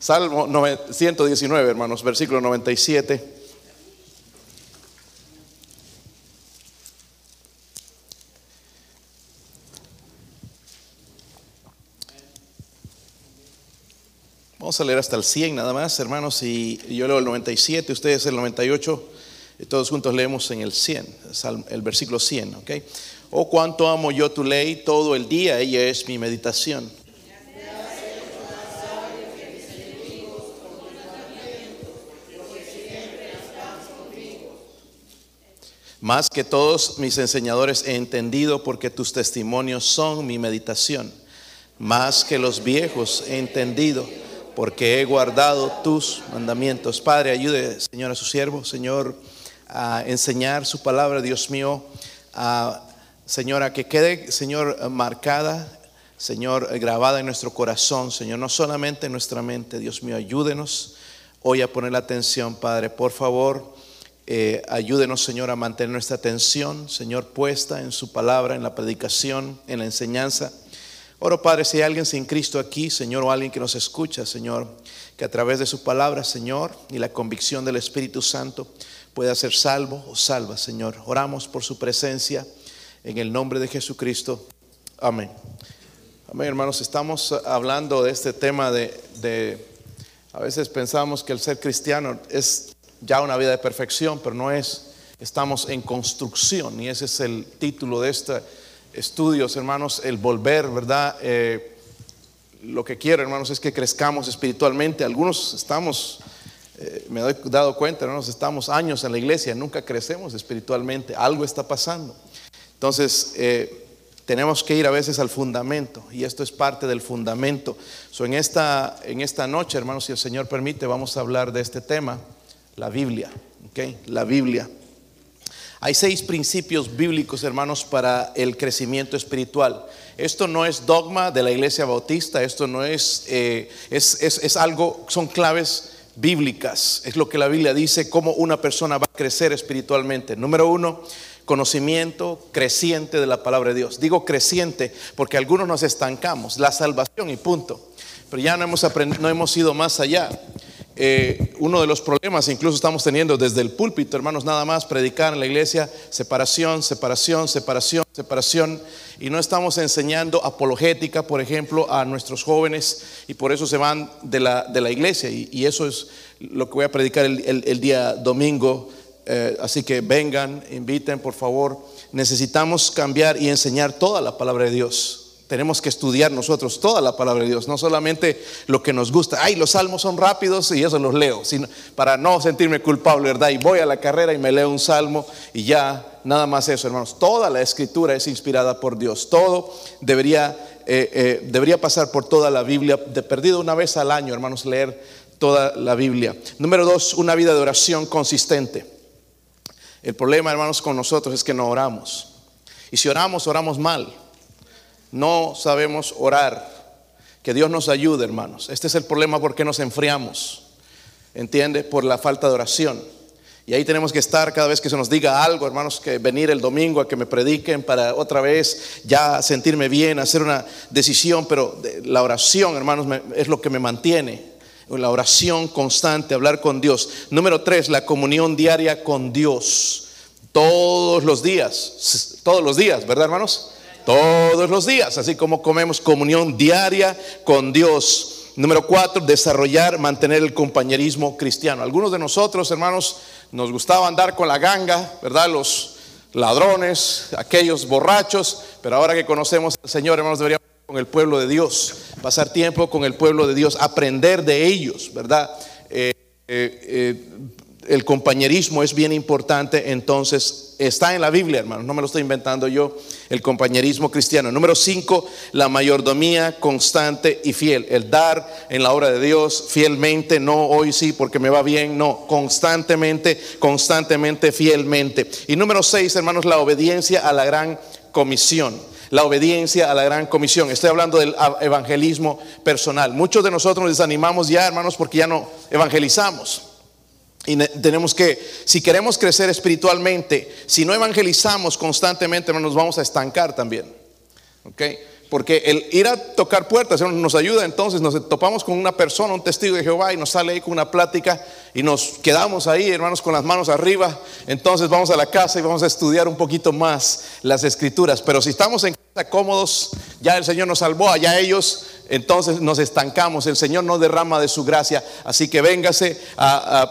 Salmo 119, hermanos, versículo 97. Vamos a leer hasta el 100 nada más, hermanos, y yo leo el 97, ustedes el 98, y todos juntos leemos en el 100, el versículo 100, ¿ok? Oh, cuánto amo yo tu ley, todo el día ella es mi meditación. Más que todos mis enseñadores he entendido porque tus testimonios son mi meditación. Más que los viejos he entendido porque he guardado tus mandamientos. Padre, ayude, Señor, a su siervo, Señor, a enseñar su palabra, Dios mío, a, Señor, a que quede, Señor, marcada, Señor, grabada en nuestro corazón, Señor, no solamente en nuestra mente, Dios mío, ayúdenos hoy a poner la atención, Padre, por favor. Eh, ayúdenos, Señor, a mantener nuestra atención, Señor, puesta en su palabra, en la predicación, en la enseñanza. Oro, Padre, si hay alguien sin Cristo aquí, Señor, o alguien que nos escucha, Señor, que a través de su palabra, Señor, y la convicción del Espíritu Santo pueda ser salvo o salva, Señor. Oramos por su presencia en el nombre de Jesucristo. Amén. Amén, hermanos. Estamos hablando de este tema de, de a veces pensamos que el ser cristiano es ya una vida de perfección, pero no es. Estamos en construcción y ese es el título de esta estudios, hermanos, el volver, ¿verdad? Eh, lo que quiero, hermanos, es que crezcamos espiritualmente. Algunos estamos, eh, me he dado cuenta, hermanos, estamos años en la iglesia, nunca crecemos espiritualmente, algo está pasando. Entonces, eh, tenemos que ir a veces al fundamento y esto es parte del fundamento. So, en, esta, en esta noche, hermanos, si el Señor permite, vamos a hablar de este tema, la Biblia, ¿ok? La Biblia. Hay seis principios bíblicos, hermanos, para el crecimiento espiritual. Esto no es dogma de la iglesia bautista, esto no es, eh, es, es, algo, son claves bíblicas. Es lo que la Biblia dice, cómo una persona va a crecer espiritualmente. Número uno, conocimiento creciente de la palabra de Dios. Digo creciente porque algunos nos estancamos, la salvación y punto. Pero ya no hemos, no hemos ido más allá. Eh, uno de los problemas incluso estamos teniendo desde el púlpito, hermanos, nada más predicar en la iglesia, separación, separación, separación, separación, y no estamos enseñando apologética, por ejemplo, a nuestros jóvenes, y por eso se van de la, de la iglesia, y, eso es lo que voy a predicar el, día domingo, eh, así que vengan, inviten, por favor, necesitamos cambiar y enseñar toda la palabra de Dios. Tenemos que estudiar nosotros toda la palabra de Dios, no solamente lo que nos gusta. Ay, los salmos son rápidos y eso los leo, sino para no sentirme culpable, ¿verdad? Y voy a la carrera y me leo un salmo y ya, nada más eso, hermanos. Toda la escritura es inspirada por Dios. Todo debería, eh, eh, debería pasar por toda la Biblia, de perdido una vez al año, hermanos, leer toda la Biblia. Número dos, una vida de oración consistente. El problema, hermanos, con nosotros es que no oramos. Y si oramos, oramos mal no sabemos orar. Que Dios nos ayude, hermanos. Este es el problema porque nos enfriamos. ¿Entiende? Por la falta de oración. Y ahí tenemos que estar cada vez que se nos diga algo, hermanos, que venir el domingo a que me prediquen para otra vez ya sentirme bien, hacer una decisión. Pero la oración, hermanos, es lo que me mantiene. La oración constante, hablar con Dios. Número tres, la comunión diaria con Dios. Todos los días. Todos los días, ¿verdad, hermanos? Todos los días, así como comemos comunión diaria con Dios. Número cuatro, desarrollar, mantener el compañerismo cristiano. Algunos de nosotros, hermanos, nos gustaba andar con la ganga, ¿verdad? Los ladrones, aquellos borrachos, pero ahora que conocemos al Señor, hermanos, deberíamos con el pueblo de Dios, pasar tiempo con el pueblo de Dios, aprender de ellos, ¿verdad? Eh, eh, eh, el compañerismo es bien importante, entonces está en la Biblia, hermanos, no me lo estoy inventando yo, el compañerismo cristiano. Número cinco, la mayordomía constante y fiel, el dar en la obra de Dios fielmente, no hoy sí porque me va bien, no, constantemente, constantemente, fielmente. Y número seis, hermanos, la obediencia a la gran comisión la obediencia a la gran comisión. Estoy hablando del evangelismo personal. Muchos de nosotros nos desanimamos ya, hermanos, porque ya no evangelizamos. Y tenemos que, si queremos crecer espiritualmente, si no evangelizamos constantemente, nos vamos a estancar también. Porque el ir a tocar puertas nos ayuda, entonces nos topamos con una persona, un testigo de Jehová, y nos sale ahí con una plática y nos quedamos ahí, hermanos, con las manos arriba. Entonces vamos a la casa y vamos a estudiar un poquito más las escrituras. Pero si estamos en casa cómodos, ya el Señor nos salvó, allá ellos, entonces nos estancamos. El Señor no derrama de su gracia. Así que véngase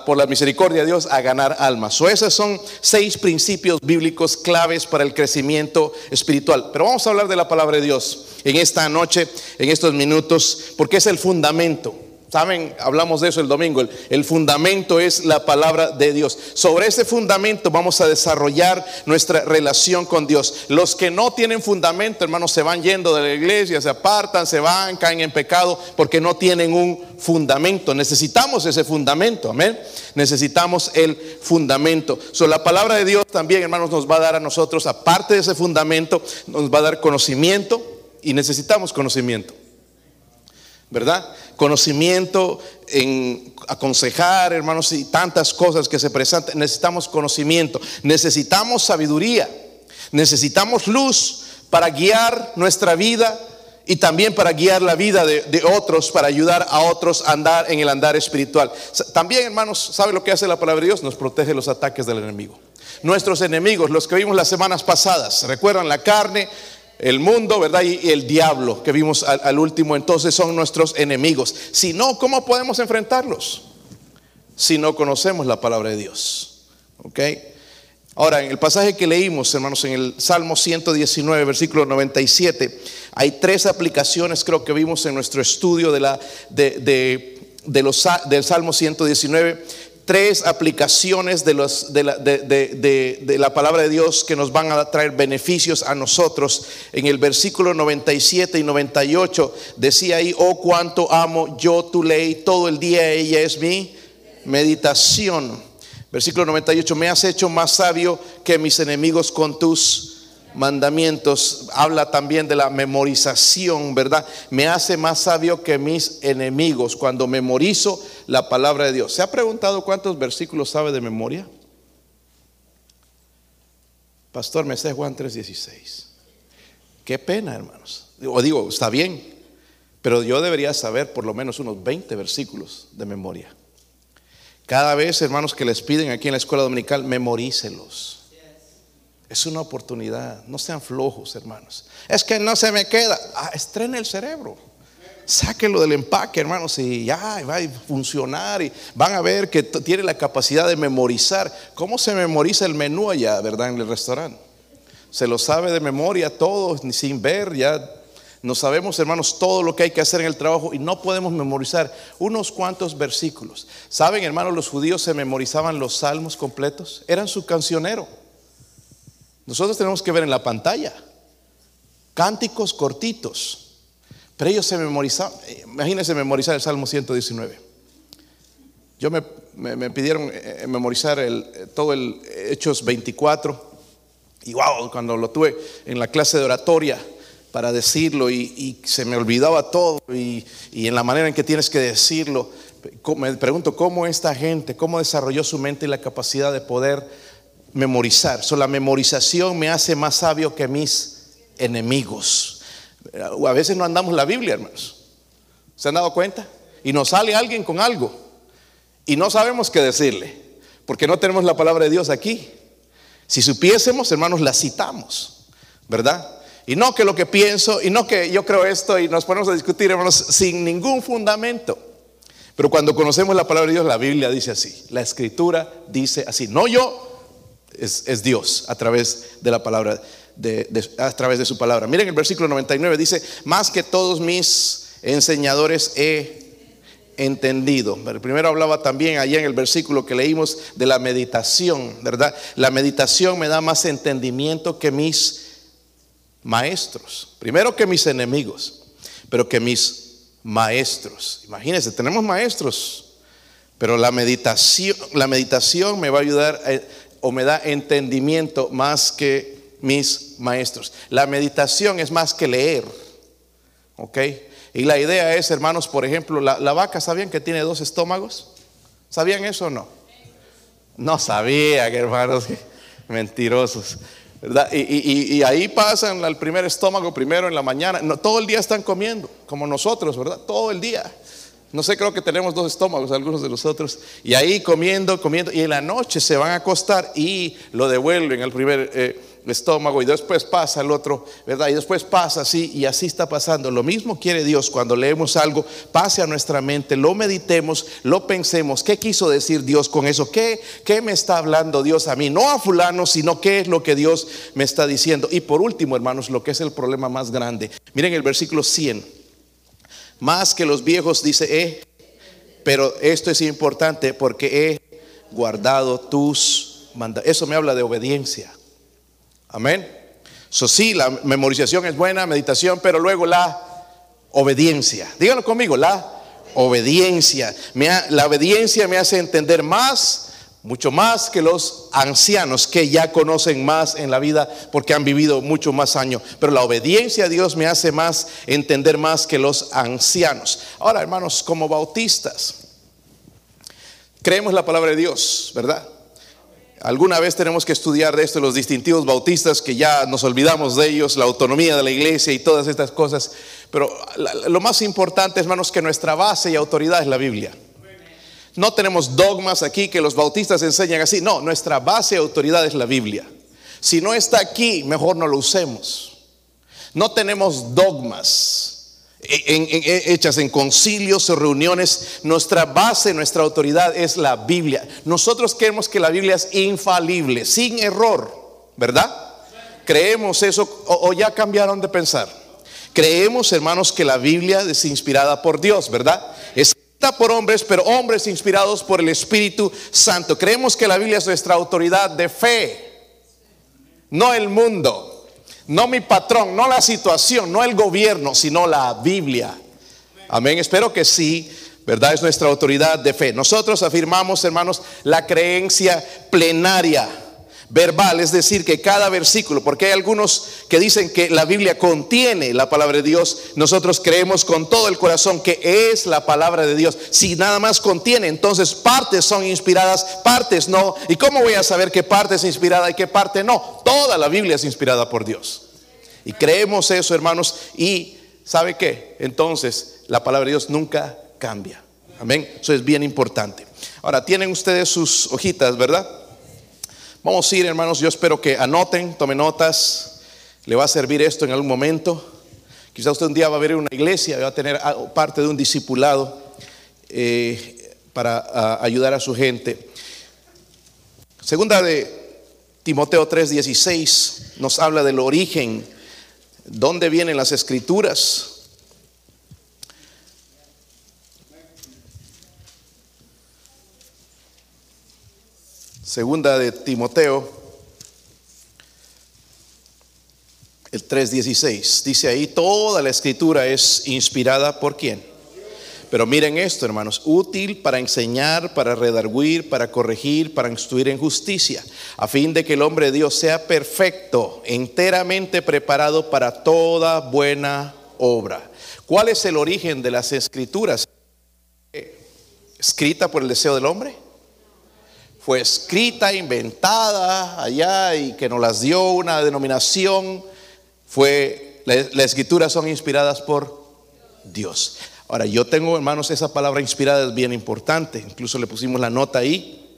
por la misericordia de Dios a ganar almas. O esos son seis principios bíblicos claves para el crecimiento espiritual. Pero vamos a hablar de la palabra de Dios en esta noche, en estos minutos, porque es el fundamento. Saben, hablamos de eso el domingo. El, fundamento es la palabra de Dios. Sobre ese fundamento vamos a desarrollar nuestra relación con Dios. Los que no tienen fundamento, hermanos, se van yendo de la iglesia, se apartan, se van, caen en pecado porque no tienen un fundamento. Necesitamos ese fundamento, amén. Necesitamos el fundamento. So, la palabra de Dios también, hermanos, nos va a dar a nosotros, aparte de ese fundamento, nos va a dar conocimiento y necesitamos conocimiento. ¿Verdad? Conocimiento en aconsejar, hermanos, y tantas cosas que se presentan. Necesitamos conocimiento, necesitamos sabiduría, necesitamos luz para guiar nuestra vida y también para guiar la vida de, otros, para ayudar a otros a andar en el andar espiritual. También, hermanos, ¿sabe lo que hace la palabra de Dios? Nos protege los ataques del enemigo. Nuestros enemigos, los que vimos las semanas pasadas, recuerdan la carne, el mundo, ¿verdad? Y el diablo que vimos al, último, entonces son nuestros enemigos. Si no, ¿cómo podemos enfrentarlos? Si no conocemos la palabra de Dios. ¿Ok? Ahora, en el pasaje que leímos, hermanos, en el Salmo 119, versículo 97, hay tres aplicaciones, creo que vimos en nuestro estudio de la, de, los, del Salmo 119 tres aplicaciones de, los, de, la, de, la, palabra de Dios que nos van a traer beneficios a nosotros. En el versículo 97 y 98 decía ahí, oh cuánto amo yo tu ley, todo el día ella es mi meditación. Versículo 98, me has hecho más sabio que mis enemigos con tus mandamientos, habla también de la memorización, ¿verdad? Me hace más sabio que mis enemigos cuando memorizo la palabra de Dios. ¿Se ha preguntado cuántos versículos sabe de memoria? Pastor, me sé Juan 3:16. Qué pena, hermanos. O digo, está bien, pero yo debería saber por lo menos unos 20 versículos de memoria. Cada vez, hermanos, que les piden aquí en la escuela dominical, memorícelos es una oportunidad. No sean flojos, hermanos. Es que no se me queda. Ah, estrene el cerebro. Sáquelo del empaque, hermanos, y ya va a funcionar. Y van a ver que tiene la capacidad de memorizar. ¿Cómo se memoriza el menú allá, verdad, en el restaurante? Se lo sabe de memoria todo, ni sin ver, ya no sabemos, hermanos, todo lo que hay que hacer en el trabajo y no podemos memorizar unos cuantos versículos. ¿Saben, hermanos, los judíos se memorizaban los salmos completos? Eran su cancionero. Nosotros tenemos que ver en la pantalla. Cánticos cortitos, pero ellos se memorizaban, imagínense memorizar el Salmo 119. Yo me, pidieron eh, memorizar el, todo el Hechos 24 y wow, cuando lo tuve en la clase de oratoria para decirlo y, se me olvidaba todo y, y, en la manera en que tienes que decirlo, me pregunto cómo esta gente, cómo desarrolló su mente y la capacidad de poder memorizar. So, la memorización me hace más sabio que mis enemigos. A veces no andamos la Biblia, hermanos. ¿Se han dado cuenta? Y nos sale alguien con algo y no sabemos qué decirle, porque no tenemos la palabra de Dios aquí. Si supiésemos, hermanos, la citamos, ¿verdad? Y no que lo que pienso, y no que yo creo esto, y nos ponemos a discutir, hermanos, sin ningún fundamento. Pero cuando conocemos la palabra de Dios, la Biblia dice así, la escritura dice así, no yo, es, Dios a través de la palabra, de, a través de su palabra. Miren el versículo 99, dice, más que todos mis enseñadores he entendido. primero hablaba también allá en el versículo que leímos de la meditación, ¿verdad? La meditación me da más entendimiento que mis maestros. Primero que mis enemigos, pero que mis maestros. Imagínense, tenemos maestros, pero la meditación, la meditación me va a ayudar a o me da entendimiento más que mis maestros. La meditación es más que leer. ¿Ok? Y la idea es, hermanos, por ejemplo, la, vaca, ¿sabían que tiene dos estómagos? ¿Sabían eso o no? No sabían, hermanos, mentirosos. ¿verdad? Y, ahí pasan al primer estómago primero en la mañana. No, todo el día están comiendo, como nosotros, ¿verdad? Todo el día. No sé, creo que tenemos dos estómagos, algunos de nosotros. Y ahí comiendo, comiendo. Y en la noche se van a acostar y lo devuelven al primer eh, estómago. Y después pasa al otro, ¿verdad? Y después pasa así. Y así está pasando. Lo mismo quiere Dios cuando leemos algo, pase a nuestra mente, lo meditemos, lo pensemos. ¿Qué quiso decir Dios con eso? ¿Qué, qué me está hablando Dios a mí? No a fulano, sino qué es lo que Dios me está diciendo. Y por último, hermanos, lo que es el problema más grande. Miren el versículo 100 más que los viejos, dice, eh, pero esto es importante porque he guardado tus mandamientos. Eso me habla de obediencia. Amén. Eso sí, la memorización es buena, meditación, pero luego la obediencia. Díganlo conmigo, la obediencia. la obediencia me hace entender más mucho más que los ancianos que ya conocen más en la vida porque han vivido mucho más años. Pero la obediencia a Dios me hace más entender más que los ancianos. Ahora, hermanos, como bautistas, creemos la palabra de Dios, ¿verdad? Alguna vez tenemos que estudiar de esto, los distintivos bautistas, que ya nos olvidamos de ellos, la autonomía de la iglesia y todas estas cosas. Pero lo más importante, hermanos, que nuestra base y autoridad es la Biblia. No tenemos dogmas aquí que los bautistas enseñan así. No, nuestra base de autoridad es la Biblia. Si no está aquí, mejor no lo usemos. No tenemos dogmas hechas en concilios o reuniones. Nuestra base, nuestra autoridad es la Biblia. Nosotros creemos que la Biblia es infalible, sin error, ¿verdad? Creemos eso o, o ya cambiaron de pensar. Creemos, hermanos, que la Biblia es inspirada por Dios, ¿verdad? Es por hombres, pero hombres inspirados por el Espíritu Santo. Creemos que la Biblia es nuestra autoridad de fe, no el mundo, no mi patrón, no la situación, no el gobierno, sino la Biblia. Amén, espero que sí, ¿verdad? Es nuestra autoridad de fe. Nosotros afirmamos, hermanos, la creencia plenaria verbal, es decir, que cada versículo, porque hay algunos que dicen que la Biblia contiene la palabra de Dios, nosotros creemos con todo el corazón que es la palabra de Dios. Si nada más contiene, entonces partes son inspiradas, partes no. ¿Y cómo voy a saber qué parte es inspirada y qué parte no? Toda la Biblia es inspirada por Dios. Y creemos eso, hermanos, y ¿sabe qué? Entonces, la palabra de Dios nunca cambia. Amén. Eso es bien importante. Ahora, tienen ustedes sus hojitas, ¿verdad? Vamos a ir, hermanos, yo espero que anoten, tomen notas. Le va a servir esto en algún momento. Quizá usted un día va a ver una iglesia, va a tener parte de un discipulado eh, para ayudar a su gente. Segunda de Timoteo 3:16 nos habla del origen, dónde vienen las escrituras. Segunda de Timoteo, el 3.16. Dice ahí, toda la escritura es inspirada por quién. Pero miren esto, hermanos, útil para enseñar, para redarguir, para corregir, para instruir en justicia, a fin de que el hombre de Dios sea perfecto, enteramente preparado para toda buena obra. ¿Cuál es el origen de las escrituras? ¿Escrita por el deseo del hombre? Fue escrita, inventada allá y que nos las dio una denominación, fue, las la escrituras son inspiradas por Dios. Ahora, yo tengo, hermanos, esa palabra inspirada es bien importante, incluso le pusimos la nota ahí.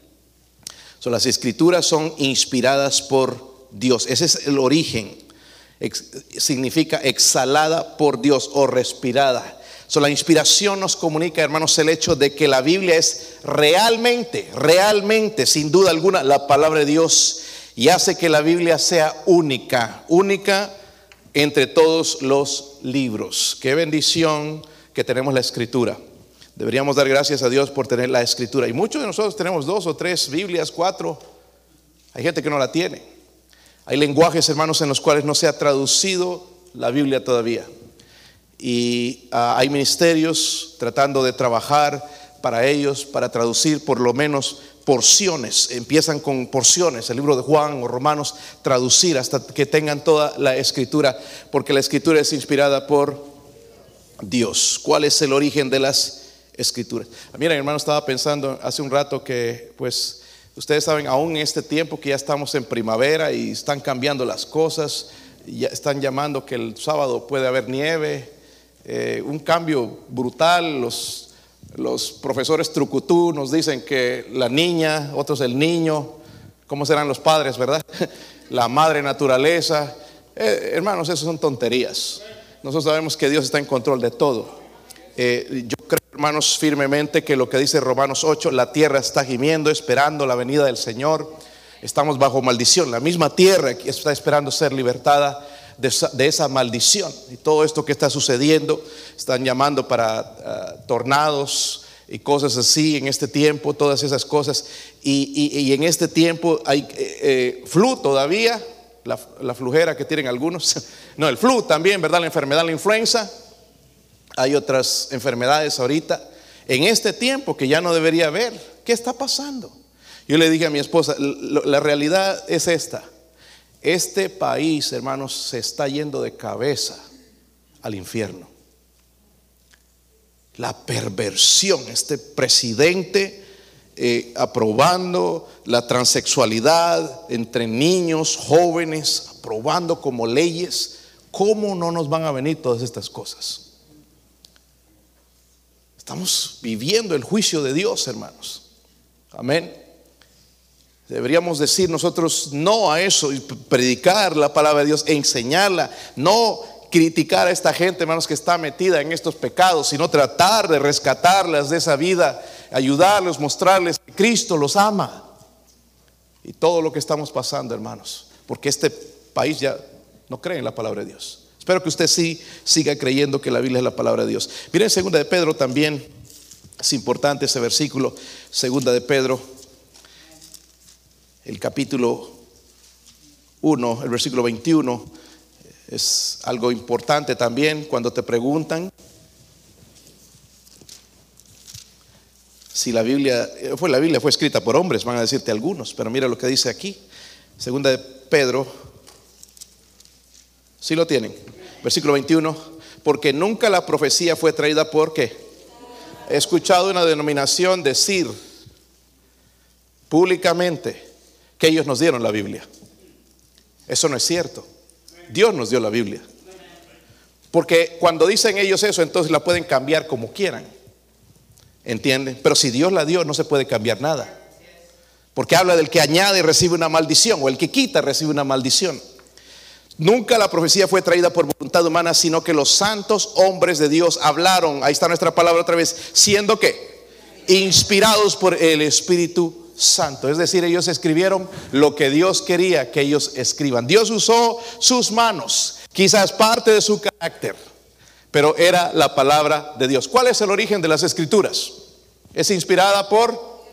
son las escrituras son inspiradas por Dios, ese es el origen, significa exhalada por Dios o respirada la inspiración nos comunica, hermanos, el hecho de que la Biblia es realmente, realmente, sin duda alguna, la palabra de Dios y hace que la Biblia sea única, única entre todos los libros. Qué bendición que tenemos la escritura. Deberíamos dar gracias a Dios por tener la escritura. Y muchos de nosotros tenemos dos o tres Biblias, cuatro. Hay gente que no la tiene. Hay lenguajes, hermanos, en los cuales no se ha traducido la Biblia todavía y ah, hay ministerios tratando de trabajar para ellos, para traducir por lo menos porciones, empiezan con porciones, el libro de Juan o Romanos, traducir hasta que tengan toda la escritura, porque la escritura es inspirada por Dios. ¿Cuál es el origen de las escrituras? Ah, Miren, hermano, estaba pensando hace un rato que pues Ustedes saben, aún en este tiempo que ya estamos en primavera y están cambiando las cosas, ya están llamando que el sábado puede haber nieve, eh, un cambio brutal. Los, los profesores trucutú nos dicen que la niña, otros el niño, ¿cómo serán los padres, verdad? la madre naturaleza. Eh, hermanos, eso son tonterías. Nosotros sabemos que Dios está en control de todo. Eh, yo creo, hermanos, firmemente que lo que dice Romanos 8, la tierra está gimiendo, esperando la venida del Señor. Estamos bajo maldición. La misma tierra está esperando ser libertada de esa, maldición. Y todo esto que está sucediendo, están llamando para ah, tornados y cosas así en este tiempo, todas esas cosas. Y, en este tiempo hay eh, eh, flu todavía, la, la flujera que tienen algunos. No, el flu también, ¿verdad? La enfermedad, la influenza hay otras enfermedades ahorita. En este tiempo que ya no debería haber, ¿qué está pasando? Yo le dije a mi esposa, la realidad es esta. Este país, hermanos, se está yendo de cabeza al infierno. La perversión, este presidente eh, aprobando la transexualidad entre niños, jóvenes, aprobando como leyes. ¿Cómo no nos van a venir todas estas cosas? Estamos viviendo el juicio de Dios, hermanos. Amén. Deberíamos decir nosotros no a eso y predicar la palabra de Dios, enseñarla, no criticar a esta gente, hermanos, que está metida en estos pecados, sino tratar de rescatarlas de esa vida, ayudarlos, mostrarles que Cristo los ama. Y todo lo que estamos pasando, hermanos, porque este país ya no cree en la palabra de Dios. Espero que usted sí siga creyendo que la Biblia es la palabra de Dios. Miren, segunda de Pedro también es importante ese versículo, segunda de Pedro, el capítulo 1, el versículo 21, es algo importante también cuando te preguntan si la Biblia fue la Biblia fue escrita por hombres, van a decirte algunos, pero mira lo que dice aquí. Segunda de Pedro ¿Sí lo tienen? Versículo 21. Porque nunca la profecía fue traída por qué. He escuchado una denominación decir públicamente que ellos nos dieron la Biblia. Eso no es cierto. Dios nos dio la Biblia. Porque cuando dicen ellos eso, entonces la pueden cambiar como quieran. ¿Entienden? Pero si Dios la dio, no se puede cambiar nada. Porque habla del que añade recibe una maldición o el que quita recibe una maldición. Nunca la profecía fue traída por voluntad humana, sino que los santos hombres de Dios hablaron, ahí está nuestra palabra otra vez, siendo que inspirados por el Espíritu Santo. Es decir, ellos escribieron lo que Dios quería que ellos escriban. Dios usó sus manos, quizás parte de su carácter, pero era la palabra de Dios. ¿Cuál es el origen de las escrituras? Es inspirada por,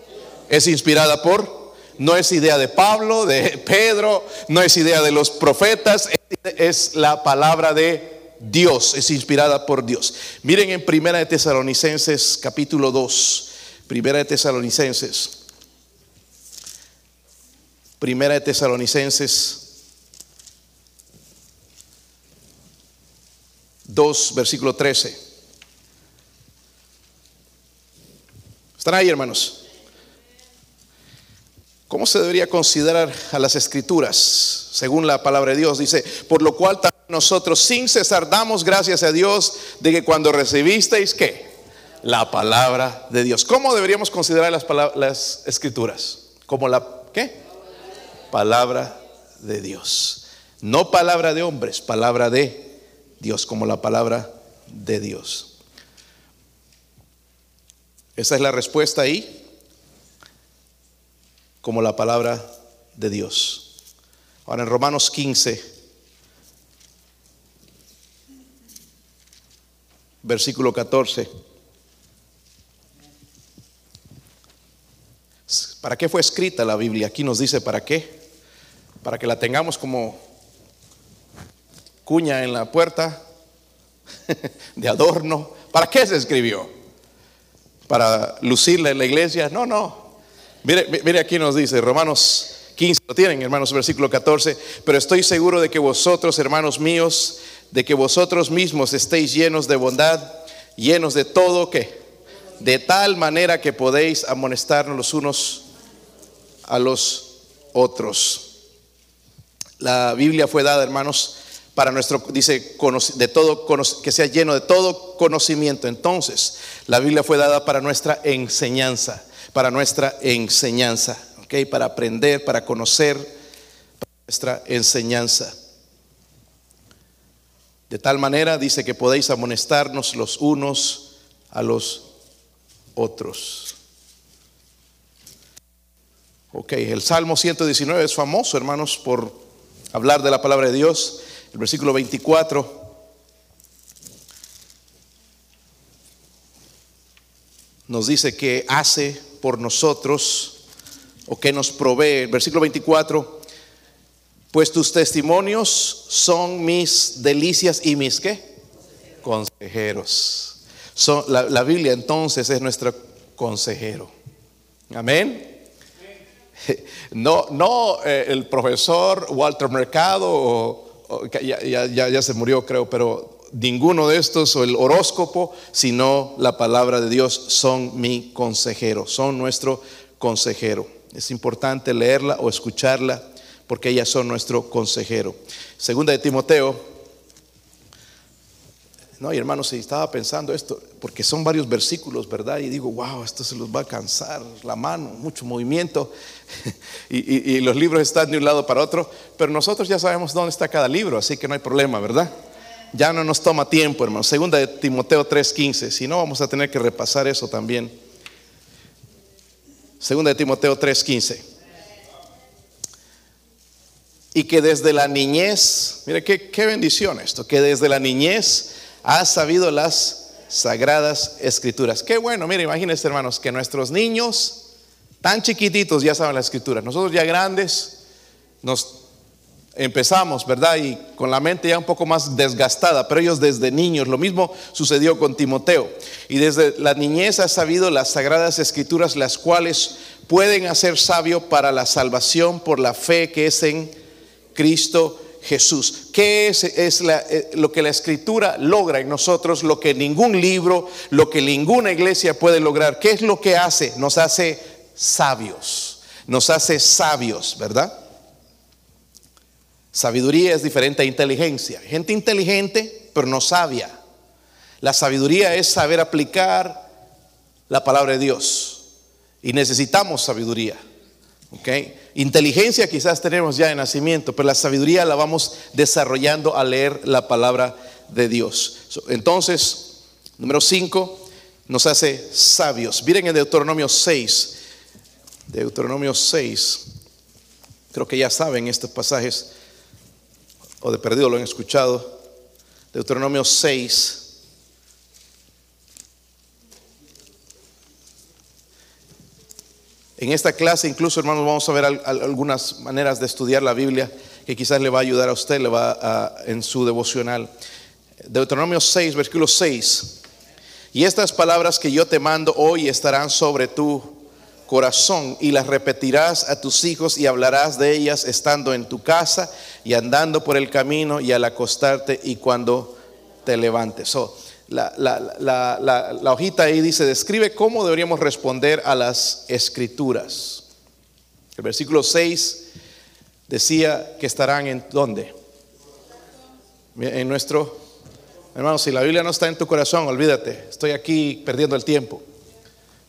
es inspirada por no es idea de Pablo, de Pedro, no es idea de los profetas, es la palabra de Dios, es inspirada por Dios. Miren en Primera de Tesalonicenses capítulo 2, Primera de Tesalonicenses. Primera de Tesalonicenses 2, versículo 13. ¿Están ahí, hermanos? ¿Cómo se debería considerar a las escrituras? Según la palabra de Dios dice, por lo cual también nosotros sin cesar damos gracias a Dios de que cuando recibisteis qué? La palabra de Dios. ¿Cómo deberíamos considerar las, escrituras? Como la qué? Palabra de Dios. No palabra de hombres, palabra de Dios, como la palabra de Dios. Esa es la respuesta ahí como la palabra de Dios. Ahora en Romanos 15, versículo 14. ¿Para qué fue escrita la Biblia? Aquí nos dice para qué. Para que la tengamos como cuña en la puerta, de adorno. ¿Para qué se escribió? ¿Para lucirla en la iglesia? No, no. Mire, aquí nos dice Romanos 15, lo tienen hermanos, versículo 14, pero estoy seguro de que vosotros, hermanos míos, de que vosotros mismos estéis llenos de bondad, llenos de todo que, de tal manera que podéis amonestarnos los unos a los otros. La Biblia fue dada, hermanos, para nuestro, dice, de todo, que sea lleno de todo conocimiento. Entonces, la Biblia fue dada para nuestra enseñanza, para nuestra enseñanza, ¿ok? Para aprender, para conocer, para nuestra enseñanza. De tal manera, dice que podéis amonestarnos los unos a los otros. Ok, el Salmo 119 es famoso, hermanos, por hablar de la palabra de Dios. El versículo 24. Nos dice que hace por nosotros o que nos provee. Versículo 24. Pues tus testimonios son mis delicias y mis qué? Consejeros. Son, la, Biblia entonces es nuestro consejero. Amén. No, no eh, el profesor Walter Mercado, ya, ya se murió creo, pero ninguno de estos o el horóscopo, sino la palabra de Dios son mi consejero, son nuestro consejero. Es importante leerla o escucharla porque ellas son nuestro consejero. Segunda de Timoteo. No, y hermanos, si estaba pensando esto, porque son varios versículos, ¿verdad? Y digo, wow, esto se los va a cansar la mano, mucho movimiento. y, y los libros están de un lado para otro, pero nosotros ya sabemos dónde está cada libro, así que no hay problema, ¿verdad? Ya no nos toma tiempo, hermano. Segunda de Timoteo 3:15, si no vamos a tener que repasar eso también. Segunda de Timoteo 3:15 y que desde la niñez, mire qué, qué bendición esto, que desde la niñez has sabido las sagradas escrituras. Qué bueno, mire, imagínense hermanos, que nuestros niños tan chiquititos ya saben la escritura. Nosotros ya grandes nos empezamos, ¿verdad? Y con la mente ya un poco más desgastada, pero ellos desde niños, lo mismo sucedió con Timoteo. Y desde la niñez has sabido las sagradas escrituras, las cuales pueden hacer sabio para la salvación por la fe que es en Cristo Jesús. ¿Qué es, eh, lo que la escritura logra en nosotros? Lo que ningún libro, lo que ninguna iglesia puede lograr. ¿Qué es lo que hace? Nos hace sabios. Nos hace sabios, ¿verdad? Sabiduría es diferente a inteligencia. Gente inteligente, pero no sabia. La sabiduría es saber aplicar la palabra de Dios. Y necesitamos sabiduría. ¿Ok? Inteligencia quizás tenemos ya de nacimiento, pero la sabiduría la vamos desarrollando al leer la palabra de Dios. Entonces, número 5, nos hace sabios. Miren en Deuteronomio 6. Deuteronomio 6. Creo que ya saben estos pasajes, o de perdido lo han escuchado. Deuteronomio 6. En esta clase incluso, hermanos, vamos a ver algunas maneras de estudiar la Biblia que quizás le va a ayudar a usted, le va en su devocional. Deuteronomio 6, versículo 6. Y estas palabras que yo te mando hoy estarán sobre tu corazón y las repetirás a tus hijos y hablarás de ellas estando en tu casa y andando por el camino y al acostarte y cuando te levantes la, hojita ahí dice, describe cómo deberíamos responder a las escrituras. El versículo 6 decía que estarán en dónde? En nuestro, hermano, si la Biblia no está en tu corazón, olvídate, estoy aquí perdiendo el tiempo.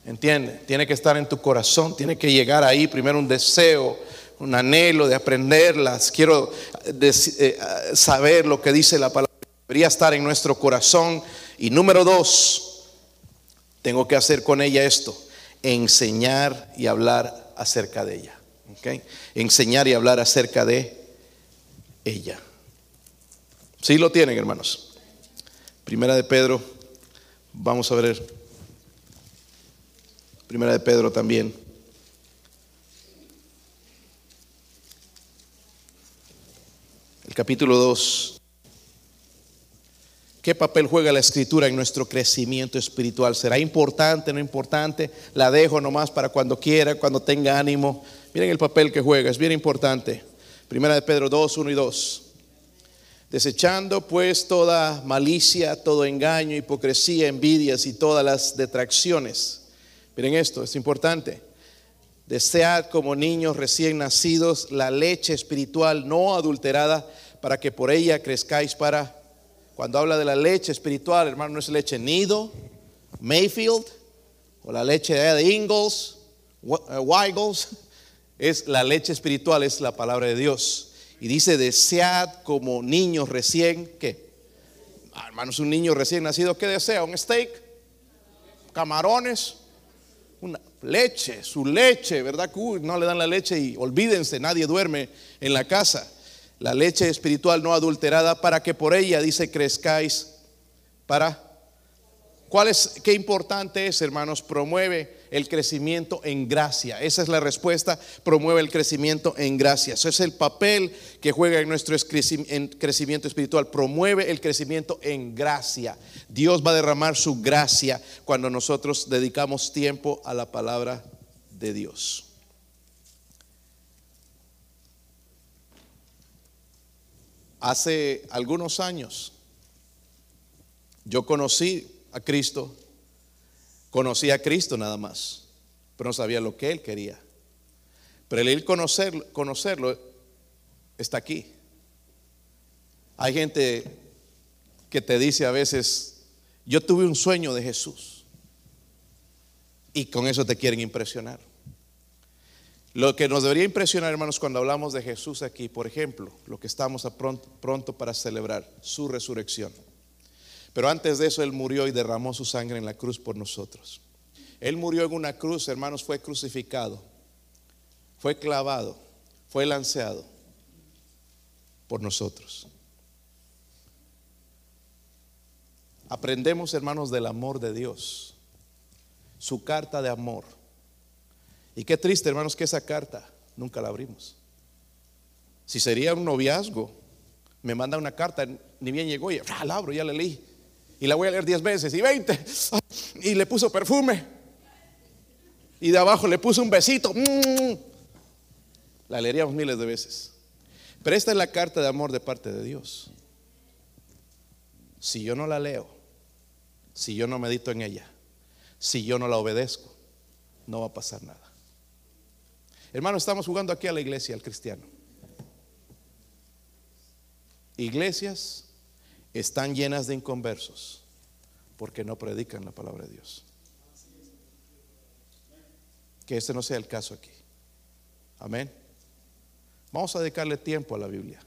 Entiende, tiene que estar en tu corazón, tiene que llegar ahí primero un deseo, un anhelo de aprenderlas. Quiero eh, saber lo que dice la palabra. Debería estar en nuestro corazón y número dos, tengo que hacer con ella esto, enseñar y hablar acerca de ella. Enseñar y hablar acerca de ella. Sí lo tienen, hermanos. Primera de Pedro, vamos a ver. Primera de Pedro también. El capítulo 2. ¿Qué papel juega la escritura en nuestro crecimiento espiritual? ¿Será importante, no importante? La dejo nomás para cuando quiera, cuando tenga ánimo. Miren el papel que juega, es bien importante. Primera de Pedro 2, 1 y 2. Desechando pues toda malicia, todo engaño, hipocresía, envidias y todas las detracciones. Miren esto, es importante. Desead como niños recién nacidos la leche espiritual no adulterada para que por ella crezcáis para... Cuando habla de la leche espiritual, hermano, no es leche nido, Mayfield, o la leche de Ingalls, eh, Weigels, es la leche espiritual, es la palabra de Dios. Y dice, desead como niños recién, ¿qué? Ah, hermanos, un niño recién nacido, ¿qué desea? ¿Un steak? ¿Camarones? Una leche, su leche, ¿verdad? no le dan la leche y olvídense, nadie duerme en la casa. La leche espiritual no adulterada para que por ella, dice, crezcáis para ¿Cuál es, qué importante es, hermanos? Promueve el crecimiento en gracia. Esa es la respuesta, promueve el crecimiento en gracia. Ese es el papel que juega en nuestro crecimiento espiritual, promueve el crecimiento en gracia. Dios va a derramar su gracia cuando nosotros dedicamos tiempo a la palabra de Dios. Hace algunos años yo conocí a Cristo, conocía a Cristo nada más, pero no sabía lo que Él quería. Pero el conocerlo, conocerlo está aquí. Hay gente que te dice a veces, yo tuve un sueño de Jesús. Y con eso te quieren impresionar. Lo que nos debería impresionar, hermanos, cuando hablamos de Jesús aquí, por ejemplo, lo que estamos a pronto, pronto para celebrar, su resurrección. Pero antes de eso Él murió y derramó su sangre en la cruz por nosotros. Él murió en una cruz, hermanos, fue crucificado, fue clavado, fue lanceado por nosotros. Aprendemos, hermanos, del amor de Dios, su carta de amor. Y qué triste, hermanos, que esa carta nunca la abrimos. Si sería un noviazgo, me manda una carta, ni bien llegó y ah, la abro, ya la leí y la voy a leer 10 veces y 20. Y le puso perfume. Y de abajo le puso un besito. La leeríamos miles de veces. Pero esta es la carta de amor de parte de Dios. Si yo no la leo, si yo no medito en ella, si yo no la obedezco, no va a pasar nada. Hermano, estamos jugando aquí a la iglesia, al cristiano. Iglesias están llenas de inconversos porque no predican la palabra de Dios. Que ese no sea el caso aquí. Amén. Vamos a dedicarle tiempo a la Biblia.